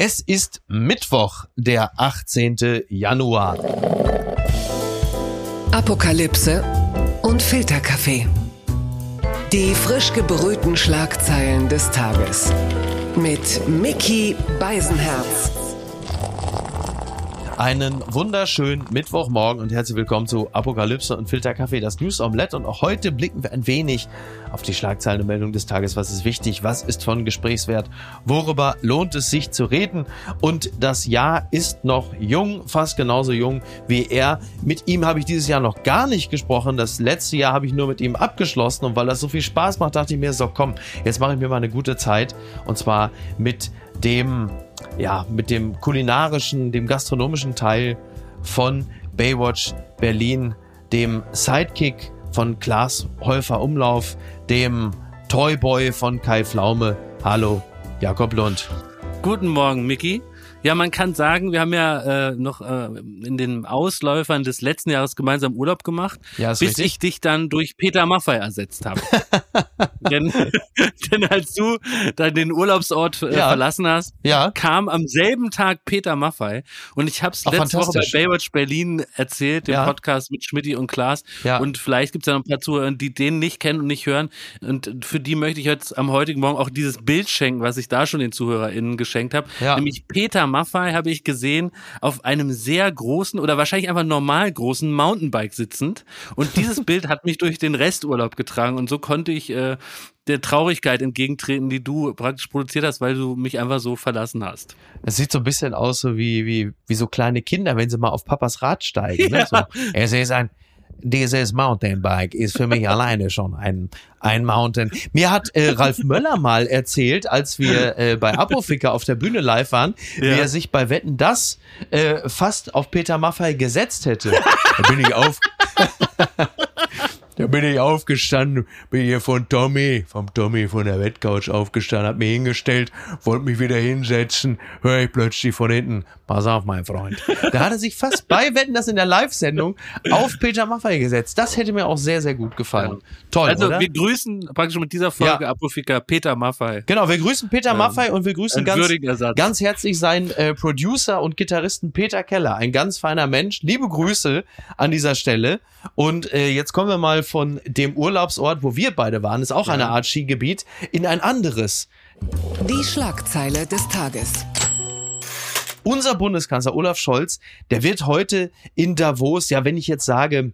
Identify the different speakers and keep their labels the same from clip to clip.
Speaker 1: Es ist Mittwoch, der 18. Januar.
Speaker 2: Apokalypse und Filterkaffee. Die frisch gebrühten Schlagzeilen des Tages. Mit Mickey Beisenherz.
Speaker 1: Einen wunderschönen Mittwochmorgen und herzlich willkommen zu Apokalypse und Filterkaffee, das News Omelette. Und auch heute blicken wir ein wenig auf die Schlagzeilen und Meldung des Tages. Was ist wichtig? Was ist von Gesprächswert? Worüber lohnt es sich zu reden? Und das Jahr ist noch jung, fast genauso jung wie er. Mit ihm habe ich dieses Jahr noch gar nicht gesprochen. Das letzte Jahr habe ich nur mit ihm abgeschlossen. Und weil das so viel Spaß macht, dachte ich mir, so komm, jetzt mache ich mir mal eine gute Zeit. Und zwar mit dem ja, mit dem kulinarischen, dem gastronomischen Teil von Baywatch Berlin, dem Sidekick von Klaas Häufer Umlauf, dem Toyboy von Kai Pflaume. Hallo, Jakob Lund.
Speaker 3: Guten Morgen, Mickey. Ja, man kann sagen, wir haben ja äh, noch äh, in den Ausläufern des letzten Jahres gemeinsam Urlaub gemacht,
Speaker 1: ja,
Speaker 3: bis
Speaker 1: richtig.
Speaker 3: ich dich dann durch Peter Maffei ersetzt habe. denn, denn als du dann den Urlaubsort äh,
Speaker 1: Ja.
Speaker 3: verlassen hast,
Speaker 1: Ja,
Speaker 3: kam am selben Tag Peter Maffei und ich habe es letzte Woche bei. Baywatch Berlin erzählt, dem
Speaker 1: Ja.
Speaker 3: Podcast mit Schmidti und Klaas
Speaker 1: Ja.
Speaker 3: und vielleicht gibt es ja noch ein paar Zuhörer, die den nicht kennen und nicht hören und für die möchte ich jetzt am heutigen Morgen auch dieses Bild schenken, was ich da schon den ZuhörerInnen geschenkt habe,
Speaker 1: Ja.
Speaker 3: nämlich Peter Maffei habe ich gesehen auf einem sehr großen oder wahrscheinlich einfach normal großen Mountainbike sitzend und dieses Bild hat mich durch den Resturlaub getragen und so konnte ich äh, der Traurigkeit entgegentreten, die du praktisch produziert hast, weil du mich einfach so verlassen hast.
Speaker 1: es sieht so ein bisschen aus so wie, wie, wie so kleine Kinder, wenn sie mal auf Papas Rad steigen. Ne? So, es ist ein, dieses Mountainbike ist für mich alleine schon ein, ein Mountain. Mir hat äh, Ralf Möller mal erzählt, als wir äh, bei Apoficker auf der Bühne live waren, wie
Speaker 3: Ja.
Speaker 1: er sich bei Wetten das äh, fast auf Peter Maffei gesetzt hätte. Da bin ich auf. Da bin ich aufgestanden, bin hier von Tommy, vom Tommy von der Wettcouch aufgestanden, hab mich hingestellt, wollte mich wieder hinsetzen, höre ich plötzlich von hinten, pass auf, mein Freund. Da hat er sich fast bei Wetten, das in der Live-Sendung auf Peter Maffei gesetzt. Das hätte mir auch sehr, sehr gut gefallen. Toll,
Speaker 3: Also
Speaker 1: oder?
Speaker 3: wir grüßen praktisch mit dieser Folge Apofika Peter Maffei.
Speaker 1: Genau, wir grüßen Peter Maffei und wir grüßen ganz, ganz herzlich seinen äh, Producer und Gitarristen Peter Keller. Ein ganz feiner Mensch. Liebe Grüße an dieser Stelle. Und äh, jetzt kommen wir mal von dem Urlaubsort, wo wir beide waren, ist auch eine Art Skigebiet, in ein anderes.
Speaker 2: Die Schlagzeile des Tages.
Speaker 1: Unser Bundeskanzler Olaf Scholz, der wird heute in Davos, ja, wenn ich jetzt sage,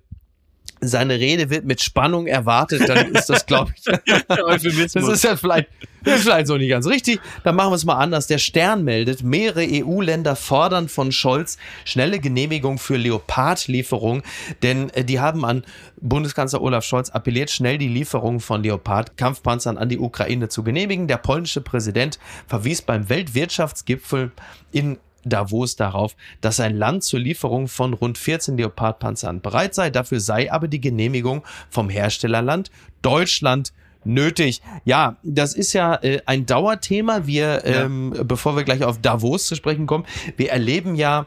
Speaker 1: seine Rede wird mit Spannung erwartet, dann ist das, glaube ich, Das ist ja vielleicht, das ist vielleicht so nicht ganz richtig. Dann machen wir es mal anders. Der Stern meldet, mehrere EU-Länder fordern von Scholz schnelle Genehmigung für Leopard-Lieferung, denn äh, die haben an Bundeskanzler Olaf Scholz appelliert, schnell die Lieferung von Leopard-Kampfpanzern an die Ukraine zu genehmigen. Der polnische Präsident verwies beim Weltwirtschaftsgipfel in Davos darauf, dass sein Land zur Lieferung von rund 14 Leopardpanzern bereit sei. Dafür sei aber die Genehmigung vom Herstellerland Deutschland nötig. Ja, das ist ja äh, ein Dauerthema. Wir, ähm, bevor wir gleich auf Davos zu sprechen kommen, wir erleben ja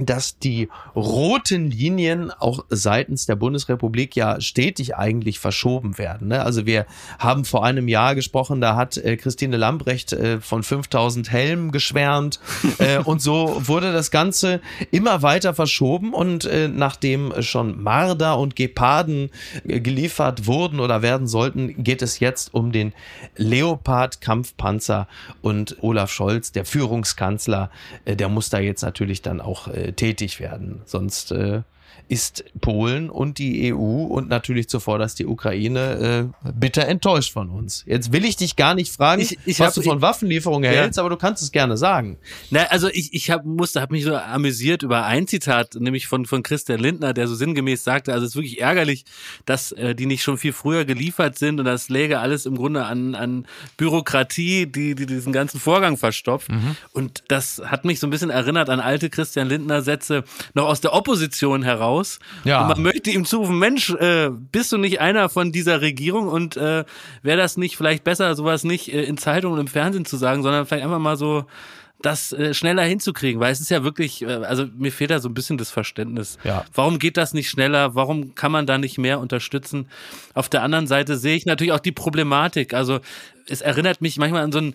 Speaker 1: dass die roten Linien auch seitens der Bundesrepublik ja stetig eigentlich verschoben werden. Ne? Also wir haben vor einem Jahr gesprochen, da hat äh, Christine Lambrecht äh, von 5000 Helmen geschwärmt äh, und so wurde das Ganze immer weiter verschoben und nachdem schon Marder und Geparden geliefert wurden oder werden sollten, geht es jetzt um den Leopard Kampfpanzer und Olaf Scholz, der Führungskanzler, der muss da jetzt natürlich dann auch tätig werden. Sonst äh, ist Polen und die EU und natürlich zuvorderst die Ukraine äh, bitter enttäuscht von uns. Jetzt will ich dich gar nicht fragen,
Speaker 3: Ich- ich
Speaker 1: was
Speaker 3: hab-
Speaker 1: du von Waffenlieferungen
Speaker 3: Ja.
Speaker 1: hältst, aber du kannst es gerne sagen.
Speaker 3: Na, also ich, ich hab, musste, habe mich so amüsiert über ein Zitat, nämlich von, von Christian Lindner, der so sinngemäß sagte, also es ist wirklich ärgerlich, dass äh, die nicht schon viel früher geliefert sind und das läge alles im Grunde an, an Bürokratie, die, die diesen ganzen Vorgang verstopft. Und das hat mich so ein bisschen erinnert an alte Christian Lindner Sätze noch aus der Opposition heraus.
Speaker 1: Ja.
Speaker 3: Und man möchte ihm zurufen, Mensch, äh, bist du nicht einer von dieser Regierung und äh, wäre das nicht vielleicht besser, sowas nicht äh, in Zeitungen und im Fernsehen zu sagen, sondern vielleicht einfach mal so das äh, schneller hinzukriegen, weil es ist ja wirklich, äh, also mir fehlt da so ein bisschen das Verständnis.
Speaker 1: Ja.
Speaker 3: Warum geht das nicht schneller? Warum kann man da nicht mehr unterstützen? Auf der anderen Seite sehe ich natürlich auch die Problematik. Also es erinnert mich manchmal an so ein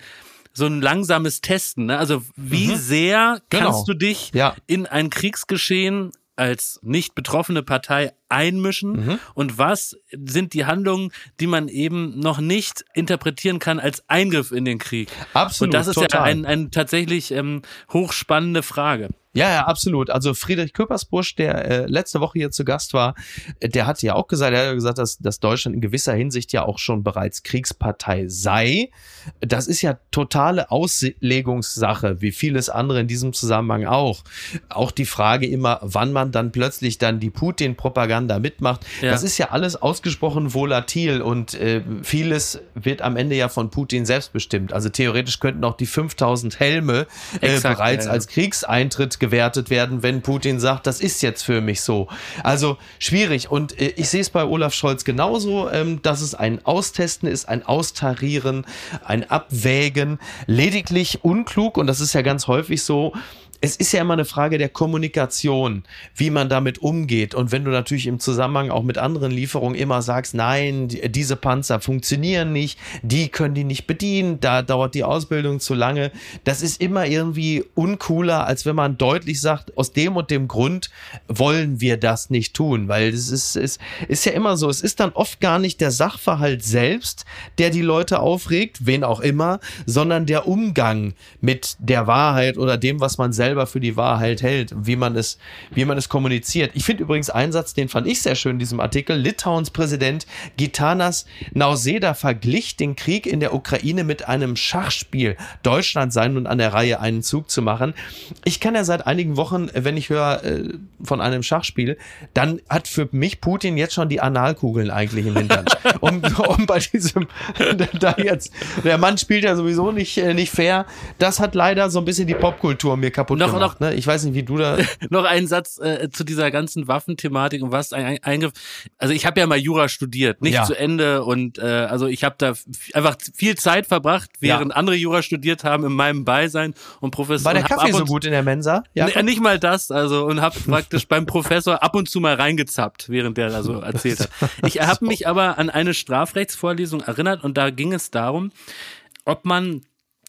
Speaker 3: so ein langsames Testen. Ne? Also wie mhm. sehr
Speaker 1: genau.
Speaker 3: kannst du dich
Speaker 1: ja.
Speaker 3: in ein Kriegsgeschehen als nicht betroffene Partei einmischen mhm. und was sind die Handlungen, die man eben noch nicht interpretieren kann als Eingriff in den Krieg.
Speaker 1: Absolut.
Speaker 3: Und das ist
Speaker 1: total.
Speaker 3: ja eine ein tatsächlich ähm, hochspannende Frage.
Speaker 1: Ja, ja, absolut. Also Friedrich Köpersbusch, der äh, letzte Woche hier zu Gast war, äh, der hat ja auch gesagt, er hat ja gesagt, dass, dass Deutschland in gewisser Hinsicht ja auch schon bereits Kriegspartei sei. Das ist ja totale Auslegungssache, wie vieles andere in diesem Zusammenhang auch. Auch die Frage immer, wann man dann plötzlich dann die Putin-Propaganda mitmacht. Ja. Das ist ja alles ausgesprochen volatil und äh, vieles wird am Ende ja von Putin selbst bestimmt. Also theoretisch könnten auch die 5000 Helme äh, Exakt, bereits ja, ja. als Kriegseintritt gewertet werden, wenn Putin sagt, das ist jetzt für mich so. Also schwierig. Und äh, ich sehe es bei Olaf Scholz genauso, ähm, dass es ein Austesten ist, ein Austarieren, ein Abwägen. Lediglich unklug, und das ist ja ganz häufig so, es ist ja immer eine Frage der Kommunikation, wie man damit umgeht. Und wenn du natürlich im Zusammenhang auch mit anderen Lieferungen immer sagst, nein, diese Panzer funktionieren nicht, die können die nicht bedienen, da dauert die Ausbildung zu lange, das ist immer irgendwie uncooler, als wenn man deutlich sagt, aus dem und dem Grund wollen wir das nicht tun, weil es ist, ist, ist ja immer so, es ist dann oft gar nicht der Sachverhalt selbst, der die Leute aufregt, wen auch immer, sondern der Umgang mit der Wahrheit oder dem, was man selbst selber für die Wahrheit hält, wie man es, wie man es kommuniziert. Ich finde übrigens einen Satz, den fand ich sehr schön in diesem Artikel. Litauens Präsident Gitanas Nauseda verglich den Krieg in der Ukraine mit einem Schachspiel. Deutschland sei nun an der Reihe, einen Zug zu machen. Ich kann ja seit einigen Wochen, wenn ich höre äh, von einem Schachspiel, dann hat für mich Putin jetzt schon die Analkugeln eigentlich im Hintern. um, um bei diesem, da jetzt, der Mann spielt ja sowieso nicht, äh, nicht fair. Das hat leider so ein bisschen die Popkultur mir kaputt noch, gemacht. Noch, ne? Ich weiß nicht, wie du da.
Speaker 3: noch einen Satz äh, zu dieser ganzen Waffenthematik und was ein Eingriff. Also ich habe ja mal Jura studiert, nicht ja. zu Ende und äh, also ich habe da einfach viel Zeit verbracht, während ja. andere Jura studiert haben in meinem Beisein und Professor.
Speaker 1: War der Kaffee so gut in der Mensa?
Speaker 3: Ja. Nee, nicht mal das, also und habe praktisch beim Professor ab und zu mal reingezappt, während der da so erzählt hat. Ich habe mich aber an eine Strafrechtsvorlesung erinnert und da ging es darum, ob man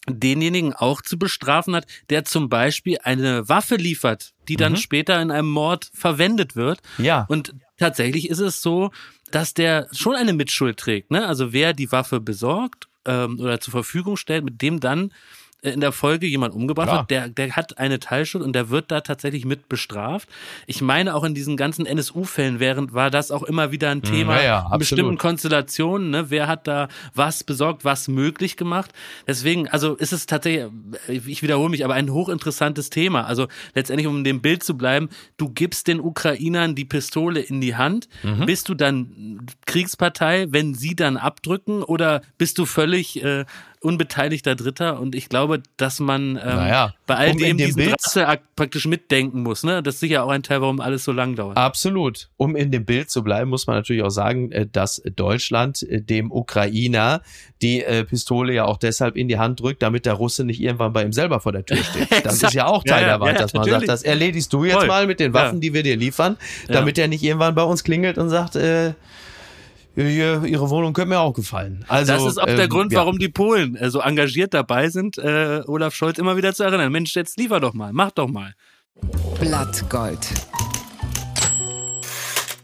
Speaker 3: denjenigen auch zu bestrafen hat, der zum Beispiel eine Waffe liefert, die dann mhm. später in einem Mord verwendet wird.
Speaker 1: Ja.
Speaker 3: Und tatsächlich ist es so, dass der schon eine Mitschuld trägt. Ne? Also wer die Waffe besorgt ähm, oder zur Verfügung stellt, mit dem dann in der Folge jemand umgebracht Klar. wird, der, der hat eine Teilschuld und der wird da tatsächlich mit bestraft. Ich meine, auch in diesen ganzen NSU-Fällen während war das auch immer wieder ein hm, Thema
Speaker 1: ja, ja,
Speaker 3: in bestimmten Konstellationen, ne? Wer hat da was besorgt, was möglich gemacht? Deswegen, also ist es tatsächlich, ich wiederhole mich, aber ein hochinteressantes Thema. Also letztendlich, um in dem Bild zu bleiben, du gibst den Ukrainern die Pistole in die Hand. Mhm. Bist du dann Kriegspartei, wenn sie dann abdrücken oder bist du völlig äh, unbeteiligter Dritter und ich glaube, dass man ähm,
Speaker 1: naja,
Speaker 3: bei all um dem diesen
Speaker 1: Bild
Speaker 3: praktisch mitdenken muss. Ne? Das ist sicher auch ein Teil, warum alles so lang dauert.
Speaker 1: Absolut. Um in dem Bild zu bleiben, muss man natürlich auch sagen, äh, dass Deutschland äh, dem Ukrainer die äh, Pistole ja auch deshalb in die Hand drückt, damit der Russe nicht irgendwann bei ihm selber vor der Tür steht. Das ist ja auch Teil ja, der Wahrheit, ja, dass man natürlich. sagt, das erledigst du jetzt Voll. mal mit den Waffen, die wir dir liefern, damit er nicht irgendwann bei uns klingelt und sagt, äh, ihre Wohnung könnte mir auch gefallen. Also,
Speaker 3: das ist auch ähm, der Grund, ja. warum die Polen äh, so engagiert dabei sind, äh, Olaf Scholz immer wieder zu erinnern. Mensch, jetzt liefer doch mal, mach doch mal.
Speaker 2: Blattgold.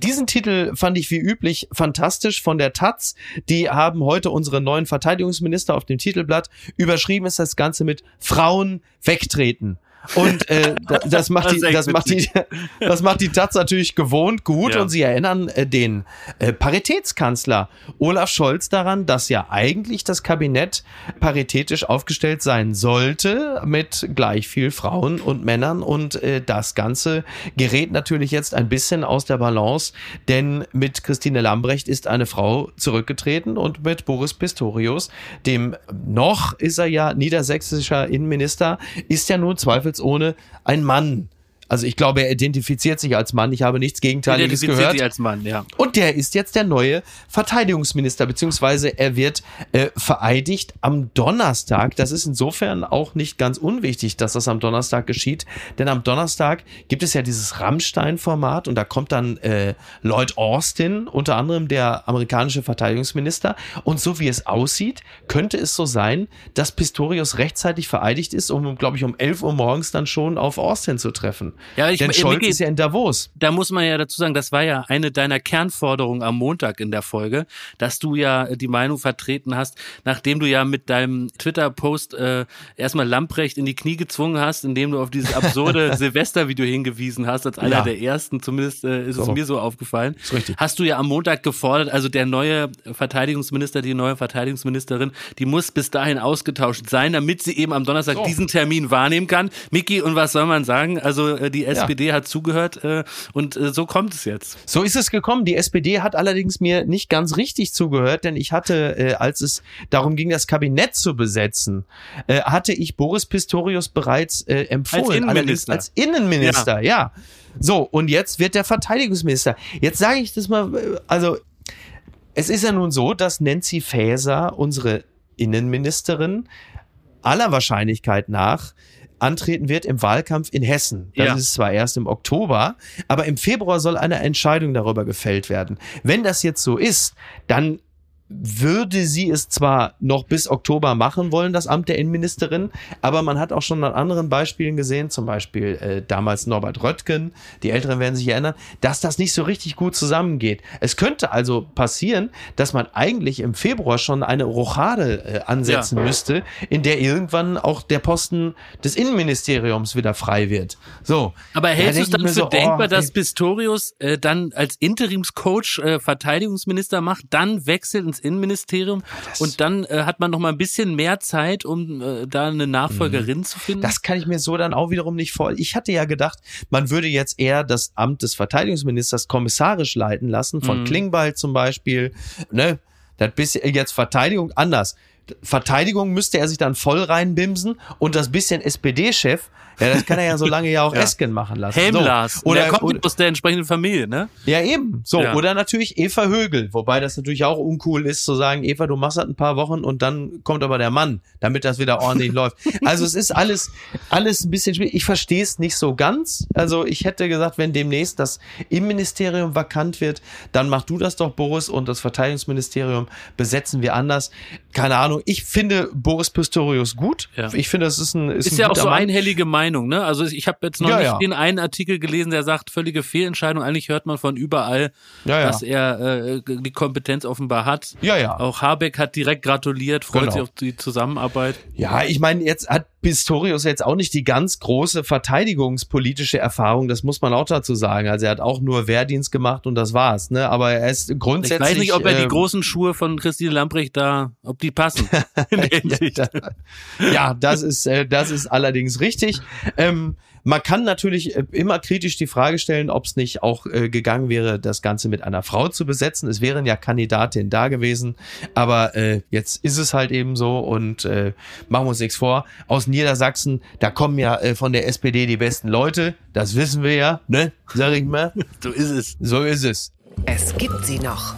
Speaker 1: Diesen Titel fand ich wie üblich fantastisch von der Taz. Die haben heute unseren neuen Verteidigungsminister auf dem Titelblatt. Überschrieben ist das Ganze mit Frauen wegtreten. Und äh, das, macht die, das, macht die, das macht die Taz natürlich gewohnt gut ja. und sie erinnern äh, den äh, Paritätskanzler Olaf Scholz daran, dass ja eigentlich das Kabinett paritätisch aufgestellt sein sollte mit gleich viel Frauen und Männern und äh, das Ganze gerät natürlich jetzt ein bisschen aus der Balance, denn mit Christine Lambrecht ist eine Frau zurückgetreten und mit Boris Pistorius, dem noch ist er ja niedersächsischer Innenminister, ist ja nun zweifelhaft zweifelsohne ein Mann Also ich glaube, er identifiziert sich als Mann. Ich habe nichts Gegenteiliges
Speaker 3: Identifiziert
Speaker 1: gehört.
Speaker 3: sich als Mann, ja.
Speaker 1: Und der ist jetzt der neue Verteidigungsminister, beziehungsweise er wird äh, vereidigt am Donnerstag. Das ist insofern auch nicht ganz unwichtig, dass das am Donnerstag geschieht, denn am Donnerstag gibt es ja dieses Rammstein-Format und da kommt dann äh, Lloyd Austin, unter anderem der amerikanische Verteidigungsminister. Und so wie es aussieht, könnte es so sein, dass Pistorius rechtzeitig vereidigt ist, um, glaube ich, um 11 Uhr morgens dann schon auf Austin zu treffen.
Speaker 3: Ja, ich-
Speaker 1: denn Scholz
Speaker 3: Micky-
Speaker 1: ist ja in Davos.
Speaker 3: da muss man ja dazu sagen, das war ja eine deiner Kernforderungen am Montag in der Folge, dass du ja die Meinung vertreten hast, nachdem du ja mit deinem Twitter-Post äh, erstmal Lamprecht in die Knie gezwungen hast, indem du auf dieses absurde Silvester-Video hingewiesen hast, als einer
Speaker 1: Ja.
Speaker 3: der ersten, zumindest äh, ist es
Speaker 1: So.
Speaker 3: mir so aufgefallen.
Speaker 1: Ist richtig.
Speaker 3: Hast du ja am Montag gefordert, also der neue Verteidigungsminister, die neue Verteidigungsministerin, die muss bis dahin ausgetauscht sein, damit sie eben am Donnerstag
Speaker 1: So.
Speaker 3: diesen Termin wahrnehmen kann. Miki, und was soll man sagen? Also äh, die SPD hat zugehört äh, und äh, so kommt es jetzt.
Speaker 1: So ist es gekommen. Die SPD hat allerdings mir nicht ganz richtig zugehört, denn ich hatte, äh, als es darum ging, das Kabinett zu besetzen, äh, hatte ich Boris Pistorius bereits äh, empfohlen. Allerdings
Speaker 3: Innenminister.
Speaker 1: als Innenminister, ja. So, und jetzt wird der Verteidigungsminister. Jetzt sage ich das mal, äh, also es ist ja nun so, dass Nancy Faeser, unsere Innenministerin, aller Wahrscheinlichkeit nach antreten wird im Wahlkampf in Hessen. Das
Speaker 3: Ja.
Speaker 1: ist zwar erst im Oktober, aber im Februar soll eine Entscheidung darüber gefällt werden. Wenn das jetzt so ist, dann würde sie es zwar noch bis Oktober machen wollen, das Amt der Innenministerin, aber man hat auch schon an anderen Beispielen gesehen, zum Beispiel äh, damals Norbert Röttgen, die Älteren werden sich erinnern, dass das nicht so richtig gut zusammengeht. Es könnte also passieren, dass man eigentlich im Februar schon eine Rochade äh, ansetzen
Speaker 3: Ja.
Speaker 1: müsste, in der irgendwann auch der Posten des Innenministeriums wieder frei wird. So.
Speaker 3: Aber hältst du
Speaker 1: denk
Speaker 3: es dann für
Speaker 1: so,
Speaker 3: denkbar,
Speaker 1: oh,
Speaker 3: dass. Pistorius äh, dann als Interimscoach äh, Verteidigungsminister macht, dann wechselt ins Innenministerium
Speaker 1: das-
Speaker 3: und dann äh, hat man noch mal ein bisschen mehr Zeit, um äh, da eine Nachfolgerin zu finden?
Speaker 1: Mhm. Das kann ich mir so dann auch wiederum nicht vor. Ich hatte ja gedacht, man würde jetzt eher das Amt des Verteidigungsministers kommissarisch leiten lassen, von
Speaker 3: Mhm.
Speaker 1: Klingbeil zum Beispiel. Ne? Das bisschen jetzt Verteidigung anders. Verteidigung müsste er sich dann voll reinbimsen und das bisschen SPD-Chef, ja, das kann er ja so lange ja auch
Speaker 3: Ja.
Speaker 1: Esken machen lassen.
Speaker 3: Helmlars.
Speaker 1: So.
Speaker 3: Oder, der kommt
Speaker 1: oder,
Speaker 3: aus der entsprechenden Familie, ne?
Speaker 1: ja, eben. So.
Speaker 3: Ja.
Speaker 1: Oder natürlich Eva Högel. Wobei das natürlich auch uncool ist, zu sagen, Eva, du machst das ein paar Wochen und dann kommt aber der Mann, damit das wieder ordentlich läuft. Also es ist alles, alles ein bisschen schwierig. Ich verstehe es nicht so ganz. Also ich hätte gesagt, wenn demnächst das Innenministerium vakant wird, dann mach du das doch, Boris, und das Verteidigungsministerium besetzen wir anders. Keine Ahnung. Ich finde Boris Pistorius gut.
Speaker 3: Ja.
Speaker 1: Ich finde, das ist ein, ist,
Speaker 3: Ist
Speaker 1: ein
Speaker 3: ja auch so
Speaker 1: Mann.
Speaker 3: einhellige Meinung, ne? Also ich habe jetzt noch
Speaker 1: Ja,
Speaker 3: nicht
Speaker 1: ja.
Speaker 3: den einen Artikel gelesen, der sagt, völlige Fehlentscheidung. Eigentlich hört man von überall, dass er äh, die Kompetenz offenbar hat.
Speaker 1: Ja, ja.
Speaker 3: Auch Habeck hat direkt gratuliert, freut
Speaker 1: Genau.
Speaker 3: sich auf die Zusammenarbeit.
Speaker 1: Ja, ich meine, jetzt hat Pistorius jetzt auch nicht die ganz große verteidigungspolitische Erfahrung, das muss man auch dazu sagen. Also er hat auch nur Wehrdienst gemacht und das war's, ne? Aber er ist
Speaker 3: Ich
Speaker 1: grundsätzlich.
Speaker 3: weiß nicht, ob er die
Speaker 1: ähm,
Speaker 3: großen Schuhe von Christine Lamprecht da, ob die passen.
Speaker 1: Ja, das ist, äh, das ist allerdings richtig. Ähm, man kann natürlich äh, immer kritisch die Frage stellen, ob es nicht auch äh, gegangen wäre, das Ganze mit einer Frau zu besetzen. Es wären ja Kandidatinnen da gewesen, aber äh, jetzt ist es halt eben so und äh, machen wir uns nichts vor. Aus Niedersachsen, da kommen ja äh, von der SPD die besten Leute, das wissen wir ja, ne? Sag ich mal.
Speaker 3: so ist es.
Speaker 1: So ist es.
Speaker 2: Es gibt sie noch.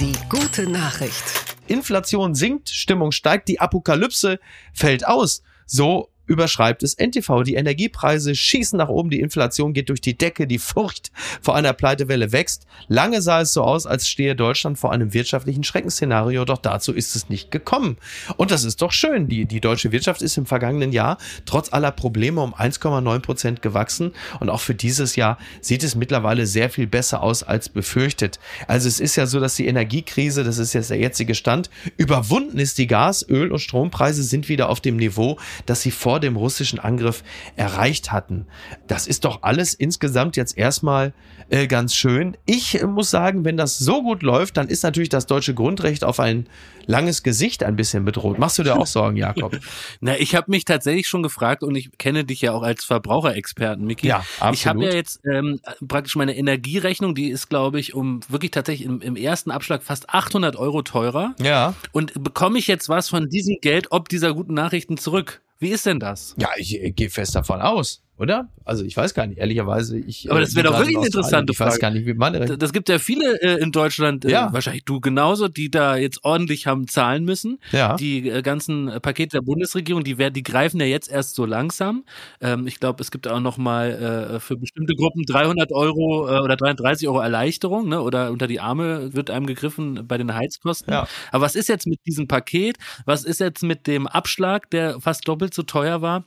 Speaker 2: Die gute Nachricht.
Speaker 1: Inflation sinkt, Stimmung steigt, die Apokalypse fällt aus. So überschreibt es NTV. Die Energiepreise schießen nach oben, die Inflation geht durch die Decke, die Furcht vor einer Pleitewelle wächst. Lange sah es so aus, als stehe Deutschland vor einem wirtschaftlichen Schreckensszenario, doch dazu ist es nicht gekommen. Und das ist doch schön. Die, die deutsche Wirtschaft ist im vergangenen Jahr trotz aller Probleme um 1,9 Prozent gewachsen und auch für dieses Jahr sieht es mittlerweile sehr viel besser aus als befürchtet. Also es ist ja so, dass die Energiekrise, das ist jetzt der jetzige Stand, überwunden ist. Die Gas-, Öl- und Strompreise sind wieder auf dem Niveau, das sie vor dem russischen Angriff erreicht hatten. Das ist doch alles insgesamt jetzt erstmal äh, ganz schön. Ich äh, muss sagen, wenn das so gut läuft, dann ist natürlich das deutsche Grundrecht auf ein langes Gesicht ein bisschen bedroht. Machst du dir auch Sorgen, Jakob?
Speaker 3: Na, ich habe mich tatsächlich schon gefragt und ich kenne dich ja auch als Verbraucherexperten, Miki.
Speaker 1: Ja,
Speaker 3: Ich habe
Speaker 1: absolut.
Speaker 3: ja jetzt ähm, praktisch meine Energierechnung, die ist, glaube ich, um wirklich tatsächlich im, im ersten Abschlag fast 800 Euro teurer.
Speaker 1: Ja.
Speaker 3: Und bekomme ich jetzt was von diesem Geld ob dieser guten Nachrichten zurück? Wie ist denn das?
Speaker 1: Ja, ich äh, gehe fest davon aus. Oder? Also ich weiß gar nicht, ehrlicherweise. Ich,
Speaker 3: Aber das
Speaker 1: äh,
Speaker 3: wäre doch wirklich
Speaker 1: in
Speaker 3: eine interessante
Speaker 1: Australien. Ich weiß
Speaker 3: Frage.
Speaker 1: gar nicht, wie man
Speaker 3: Das- Das gibt ja viele äh, in Deutschland, äh,
Speaker 1: Ja.
Speaker 3: wahrscheinlich du genauso, die da jetzt ordentlich haben zahlen müssen.
Speaker 1: Ja.
Speaker 3: Die äh, ganzen äh, Pakete der Bundesregierung, die, werden, die greifen ja jetzt erst so langsam. Ähm, ich glaube, es gibt auch noch mal äh, für bestimmte Gruppen 300 Euro äh, oder 330 Euro Erleichterung, ne? oder unter die Arme wird einem gegriffen bei den Heizkosten.
Speaker 1: Ja.
Speaker 3: Aber was ist jetzt mit diesem Paket? Was ist jetzt mit dem Abschlag, der fast doppelt so teuer war?